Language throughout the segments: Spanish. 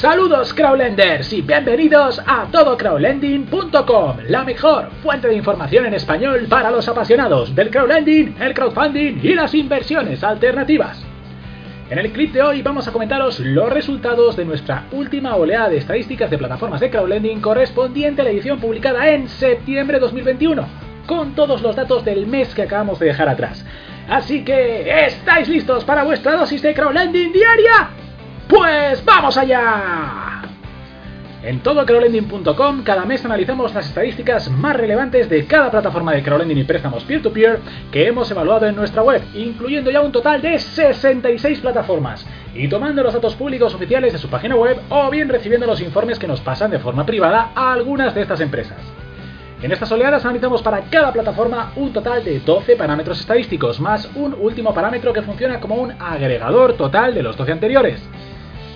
Saludos crowdlenders y bienvenidos a todocrowdlending.com, la mejor fuente de información en español para los apasionados del crowdlending, el crowdfunding y las inversiones alternativas. En el clip de hoy vamos a comentaros los resultados de nuestra última oleada de estadísticas de plataformas de crowdlending correspondiente a la edición publicada en septiembre de 2021, con todos los datos del mes que acabamos de dejar atrás. Así que, ¿estáis listos para vuestra dosis de crowdlending diaria? ¡Pues vamos allá! En todocrowdlending.com cada mes analizamos las estadísticas más relevantes de cada plataforma de crowdlending y préstamos peer-to-peer que hemos evaluado en nuestra web, incluyendo ya un total de 66 plataformas, y tomando los datos públicos oficiales de su página web o bien recibiendo los informes que nos pasan de forma privada a algunas de estas empresas. En estas oleadas analizamos para cada plataforma un total de 12 parámetros estadísticos, más un último parámetro que funciona como un agregador total de los 12 anteriores.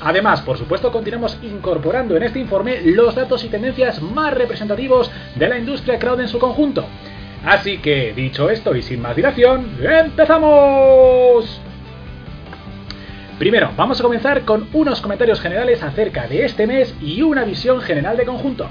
Además, por supuesto, continuamos incorporando en este informe los datos y tendencias más representativos de la industria crowd en su conjunto. Así que, dicho esto y sin más dilación, ¡empezamos! Primero, vamos a comenzar con unos comentarios generales acerca de este mes y una visión general de conjunto.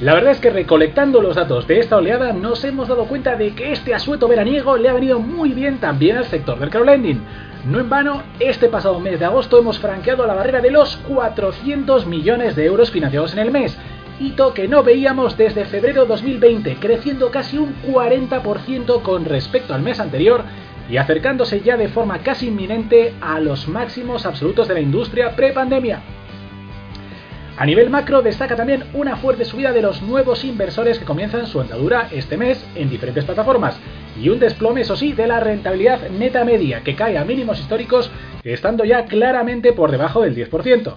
La verdad es que recolectando los datos de esta oleada nos hemos dado cuenta de que este asueto veraniego le ha venido muy bien también al sector del crowdlending, no en vano, este pasado mes de agosto hemos franqueado la barrera de los 400 millones de euros financiados en el mes, hito que no veíamos desde febrero 2020, creciendo casi un 40% con respecto al mes anterior y acercándose ya de forma casi inminente a los máximos absolutos de la industria pre-pandemia. A nivel macro destaca también una fuerte subida de los nuevos inversores que comienzan su andadura este mes en diferentes plataformas, y un desplome, eso sí, de la rentabilidad neta media, que cae a mínimos históricos, estando ya claramente por debajo del 10%.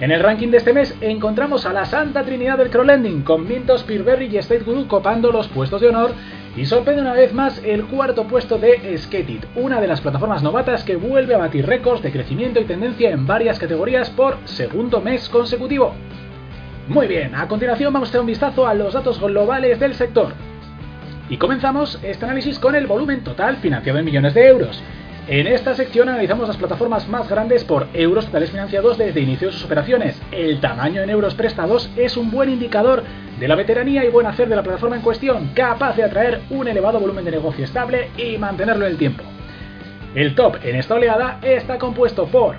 En el ranking de este mes encontramos a la Santa Trinidad del Crowlending, con Mintos, Peerberry y State Guru copando los puestos de honor, y sorprende una vez más el cuarto puesto de Skatit, una de las plataformas novatas que vuelve a batir récords de crecimiento y tendencia en varias categorías por segundo mes consecutivo. Muy bien, a continuación vamos a hacer un vistazo a los datos globales del sector. Y comenzamos este análisis con el volumen total financiado en millones de euros. En esta sección analizamos las plataformas más grandes por euros totales financiados desde inicio de sus operaciones. El tamaño en euros prestados es un buen indicador de la veteranía y buen hacer de la plataforma en cuestión, capaz de atraer un elevado volumen de negocio estable y mantenerlo en el tiempo. El top en esta oleada está compuesto por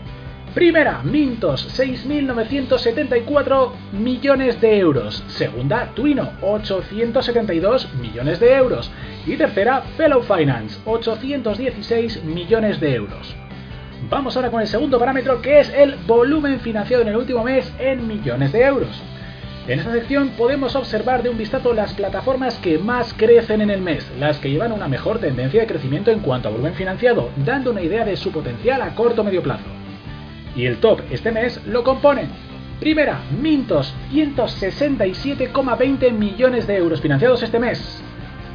Primera, Mintos, 6.974 millones de euros. Segunda, Twino, 872 millones de euros. Y tercera, Fellow Finance, 816 millones de euros. Vamos ahora con el segundo parámetro que es el volumen financiado en el último mes en millones de euros. En esta sección podemos observar de un vistazo las plataformas que más crecen en el mes, las que llevan una mejor tendencia de crecimiento en cuanto a volumen financiado, dando una idea de su potencial a corto o medio plazo. Y el top este mes lo componen. Primera, Mintos, 167,20 millones de euros financiados este mes.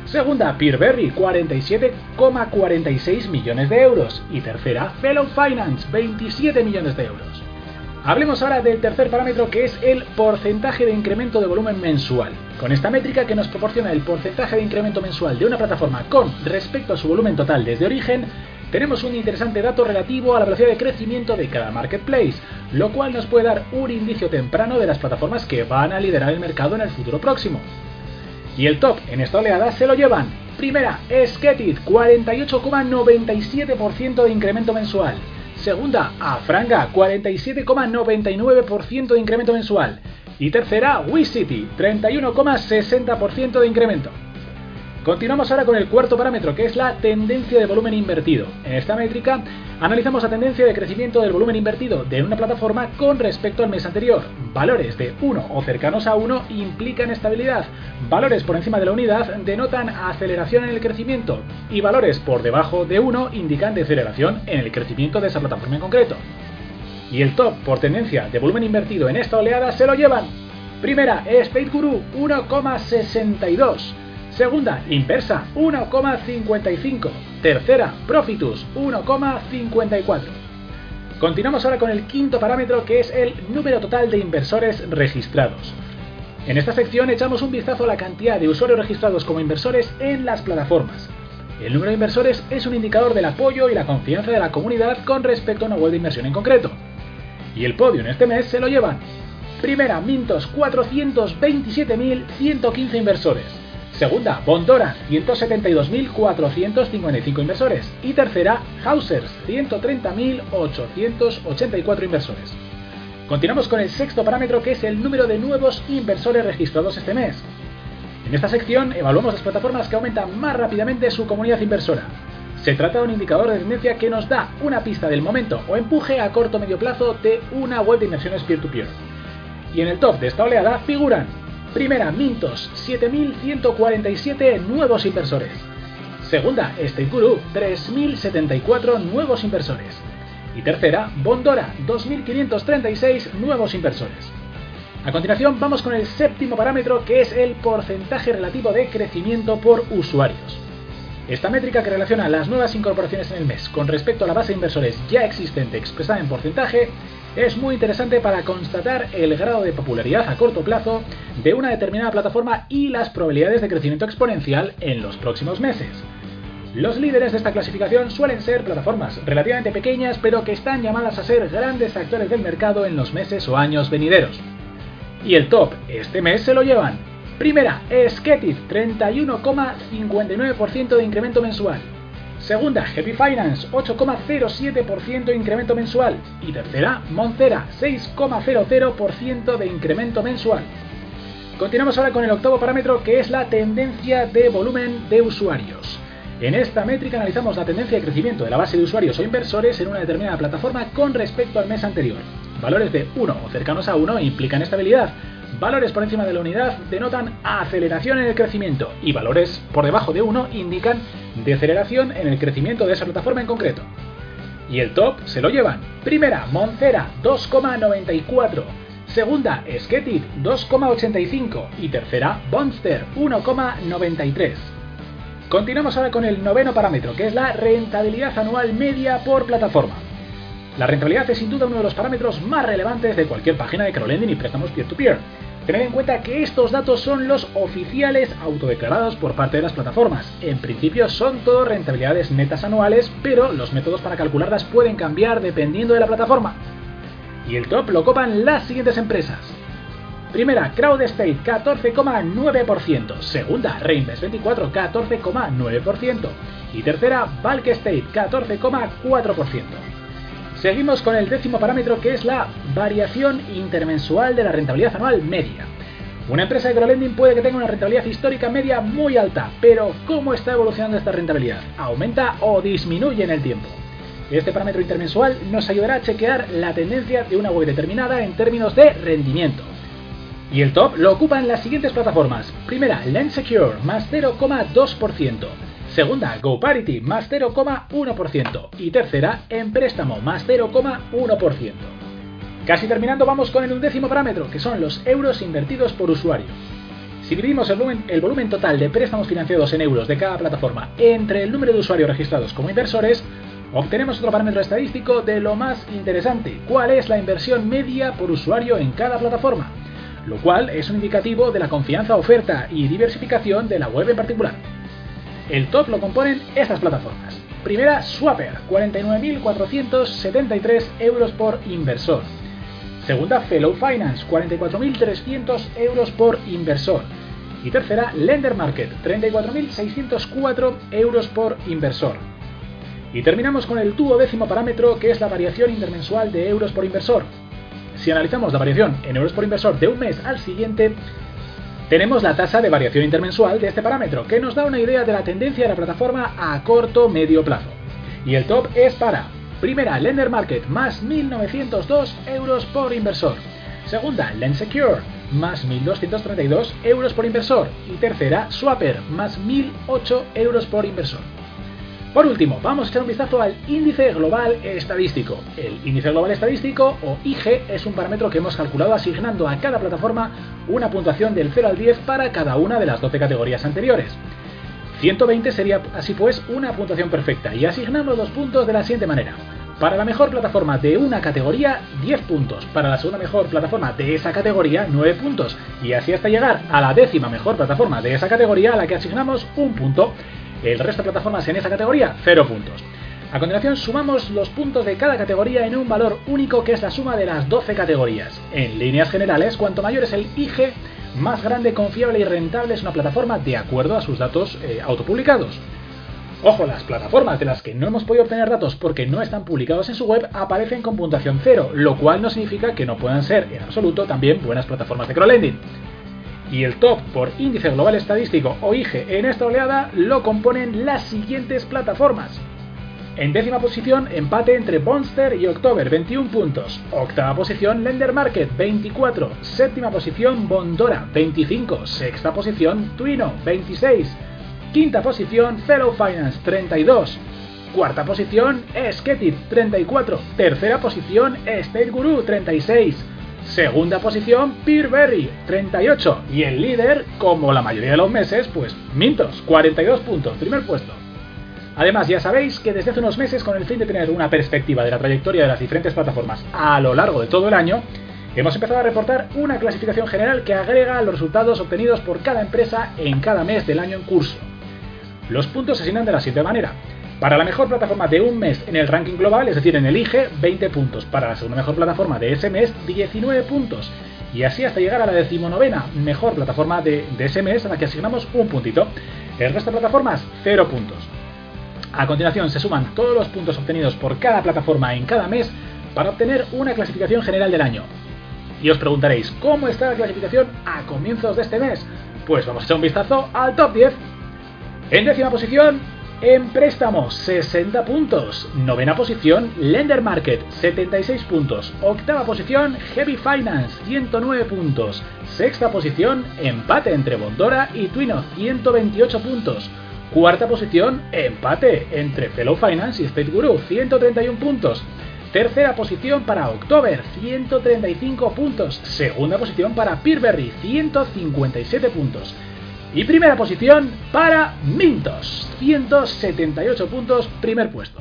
Segunda, Peerberry, 47,46 millones de euros. Y tercera, Fellow Finance, 27 millones de euros. Hablemos ahora del tercer parámetro que es el porcentaje de incremento de volumen mensual. Con esta métrica que nos proporciona el porcentaje de incremento mensual de una plataforma con respecto a su volumen total desde origen, tenemos un interesante dato relativo a la velocidad de crecimiento de cada marketplace, lo cual nos puede dar un indicio temprano de las plataformas que van a liderar el mercado en el futuro próximo. Y el top en esta oleada se lo llevan. Primera, Sketit, 48,97% de incremento mensual. Segunda, Afranga, 47,99% de incremento mensual. Y tercera, WeCity, 31,60% de incremento. Continuamos ahora con el cuarto parámetro, que es la tendencia de volumen invertido. En esta métrica analizamos la tendencia de crecimiento del volumen invertido de una plataforma con respecto al mes anterior. Valores de 1 o cercanos a 1 implican estabilidad. Valores por encima de la unidad denotan aceleración en el crecimiento. Y valores por debajo de 1 indican deceleración en el crecimiento de esa plataforma en concreto. Y el top por tendencia de volumen invertido en esta oleada se lo llevan. Primera, State Guru 1,62. Segunda, Inversa, 1,55. Tercera, Profitus, 1,54. Continuamos ahora con el quinto parámetro que es el número total de inversores registrados. En esta sección echamos un vistazo a la cantidad de usuarios registrados como inversores en las plataformas. El número de inversores es un indicador del apoyo y la confianza de la comunidad con respecto a una web de inversión en concreto. Y el podio en este mes se lo llevan. Primera, Mintos, 427.115 inversores. Segunda, Bondora, 172.455 inversores. Y tercera, Hausers, 130.884 inversores. Continuamos con el sexto parámetro que es el número de nuevos inversores registrados este mes. En esta sección evaluamos las plataformas que aumentan más rápidamente su comunidad inversora. Se trata de un indicador de tendencia que nos da una pista del momento o empuje a corto o medio plazo de una web de inversiones peer-to-peer. Y en el top de esta oleada figuran Primera, Mintos, 7.147 nuevos inversores. Segunda, Guru, 3.074 nuevos inversores. Y tercera, Bondora, 2.536 nuevos inversores. A continuación vamos con el séptimo parámetro que es el porcentaje relativo de crecimiento por usuarios. Esta métrica que relaciona las nuevas incorporaciones en el mes con respecto a la base de inversores ya existente expresada en porcentaje es muy interesante para constatar el grado de popularidad a corto plazo de una determinada plataforma y las probabilidades de crecimiento exponencial en los próximos meses. Los líderes de esta clasificación suelen ser plataformas relativamente pequeñas pero que están llamadas a ser grandes actores del mercado en los meses o años venideros. Y el top este mes se lo llevan Primera, Sketit, 31,59% de incremento mensual. Segunda, Happy Finance, 8,07% de incremento mensual. Y tercera, Moncera, 6,00% de incremento mensual. Continuamos ahora con el octavo parámetro que es la tendencia de volumen de usuarios. En esta métrica analizamos la tendencia de crecimiento de la base de usuarios o inversores en una determinada plataforma con respecto al mes anterior. Valores de 1 o cercanos a 1 implican estabilidad, Valores por encima de la unidad denotan aceleración en el crecimiento y valores por debajo de 1 indican deceleración en el crecimiento de esa plataforma en concreto. Y el top se lo llevan. Primera, Moncera 2,94. Segunda, Sketit 2,85. Y tercera, Bonster 1,93. Continuamos ahora con el noveno parámetro, que es la rentabilidad anual media por plataforma. La rentabilidad es sin duda uno de los parámetros más relevantes de cualquier página de crowdlending y préstamos peer-to-peer. Tened en cuenta que estos datos son los oficiales autodeclarados por parte de las plataformas. En principio son todo rentabilidades netas anuales, pero los métodos para calcularlas pueden cambiar dependiendo de la plataforma. Y el top lo copan las siguientes empresas. Primera, CrowdState 14,9%. Segunda, Reinvest24 14,9%. Y tercera, Bulk State 14,4%. Seguimos con el décimo parámetro que es la variación intermensual de la rentabilidad anual media. Una empresa de crowdlending puede que tenga una rentabilidad histórica media muy alta, pero ¿cómo está evolucionando esta rentabilidad? ¿Aumenta o disminuye en el tiempo? Este parámetro intermensual nos ayudará a chequear la tendencia de una web determinada en términos de rendimiento. Y el top lo ocupan las siguientes plataformas. Primera, LendSecure, más 0,2%. Segunda, GoParity, más 0,1%. Y tercera, en préstamo, más 0,1%. Casi terminando, vamos con el undécimo parámetro, que son los euros invertidos por usuario. Si dividimos el volumen, el volumen, total de préstamos financiados en euros de cada plataforma entre el número de usuarios registrados como inversores, obtenemos otro parámetro estadístico de lo más interesante, cuál es la inversión media por usuario en cada plataforma, lo cual es un indicativo de la confianza, oferta y diversificación de la web en particular. El top lo componen estas plataformas. Primera, Swapper, 49.473 euros por inversor. Segunda, Fellow Finance, 44.300 euros por inversor. Y tercera, Lender Market, 34.604 euros por inversor. Y terminamos con el duodécimo parámetro que es la variación intermensual de euros por inversor. Si analizamos la variación en euros por inversor de un mes al siguiente, tenemos la tasa de variación intermensual de este parámetro, que nos da una idea de la tendencia de la plataforma a corto medio plazo. Y el top es para Primera, Lender Market, más 1.902 euros por inversor. Segunda, Lendsecure, más 1.232 euros por inversor. Y tercera, Swapper, más 1.008 euros por inversor. Por último, vamos a echar un vistazo al índice global estadístico. El índice global estadístico, o IG, es un parámetro que hemos calculado asignando a cada plataforma una puntuación del 0 al 10 para cada una de las 12 categorías anteriores. 120 sería así pues una puntuación perfecta y asignamos los puntos de la siguiente manera. Para la mejor plataforma de una categoría, 10 puntos. Para la segunda mejor plataforma de esa categoría, 9 puntos. Y así hasta llegar a la décima mejor plataforma de esa categoría a la que asignamos un punto. El resto de plataformas en esa categoría, 0 puntos. A continuación sumamos los puntos de cada categoría en un valor único que es la suma de las 12 categorías. En líneas generales, cuanto mayor es el IG, más grande, confiable y rentable es una plataforma de acuerdo a sus datos eh, autopublicados. Ojo, las plataformas de las que no hemos podido obtener datos porque no están publicados en su web aparecen con puntuación cero, lo cual no significa que no puedan ser en absoluto también buenas plataformas de crowdlending. Y el top por índice global estadístico o IG en esta oleada lo componen las siguientes plataformas. En décima posición, empate entre Monster y October, 21 puntos. Octava posición, Lender Market, 24. Séptima posición, Bondora, 25. Sexta posición, Twino, 26. Quinta posición, Fellow Finance, 32. Cuarta posición, Sketit, 34. Tercera posición, State Guru, 36. Segunda posición, Peerberry, 38. Y el líder, como la mayoría de los meses, pues Mintos, 42 puntos, primer puesto. Además, ya sabéis que desde hace unos meses, con el fin de tener una perspectiva de la trayectoria de las diferentes plataformas a lo largo de todo el año, hemos empezado a reportar una clasificación general que agrega los resultados obtenidos por cada empresa en cada mes del año en curso. Los puntos se asignan de la siguiente manera. Para la mejor plataforma de un mes en el ranking global, es decir, en el IGE, 20 puntos. Para la segunda mejor plataforma de ese mes, 19 puntos. Y así hasta llegar a la decimonovena mejor plataforma de, de ese mes, a la que asignamos un puntito. El resto de plataformas, 0 puntos. A continuación se suman todos los puntos obtenidos por cada plataforma en cada mes para obtener una clasificación general del año. Y os preguntaréis, ¿cómo está la clasificación a comienzos de este mes? Pues vamos a echar un vistazo al top 10. En décima posición, en préstamos, 60 puntos. Novena posición, Lender Market, 76 puntos. Octava posición, Heavy Finance, 109 puntos. Sexta posición, empate entre Bondora y Twino, 128 puntos. Cuarta posición, empate entre Fellow Finance y State Guru, 131 puntos. Tercera posición para October, 135 puntos. Segunda posición para Peerberry, 157 puntos. Y primera posición para Mintos, 178 puntos, primer puesto.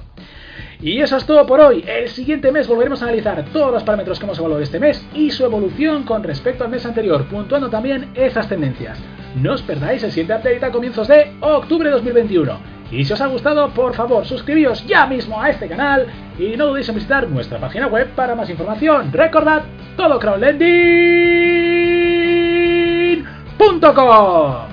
Y eso es todo por hoy. El siguiente mes volveremos a analizar todos los parámetros que hemos evaluado este mes y su evolución con respecto al mes anterior, puntuando también esas tendencias. No os perdáis el siguiente update a comienzos de octubre de 2021. Y si os ha gustado, por favor, suscribíos ya mismo a este canal y no dudéis en visitar nuestra página web para más información. Recordad, todo crowdlending.com.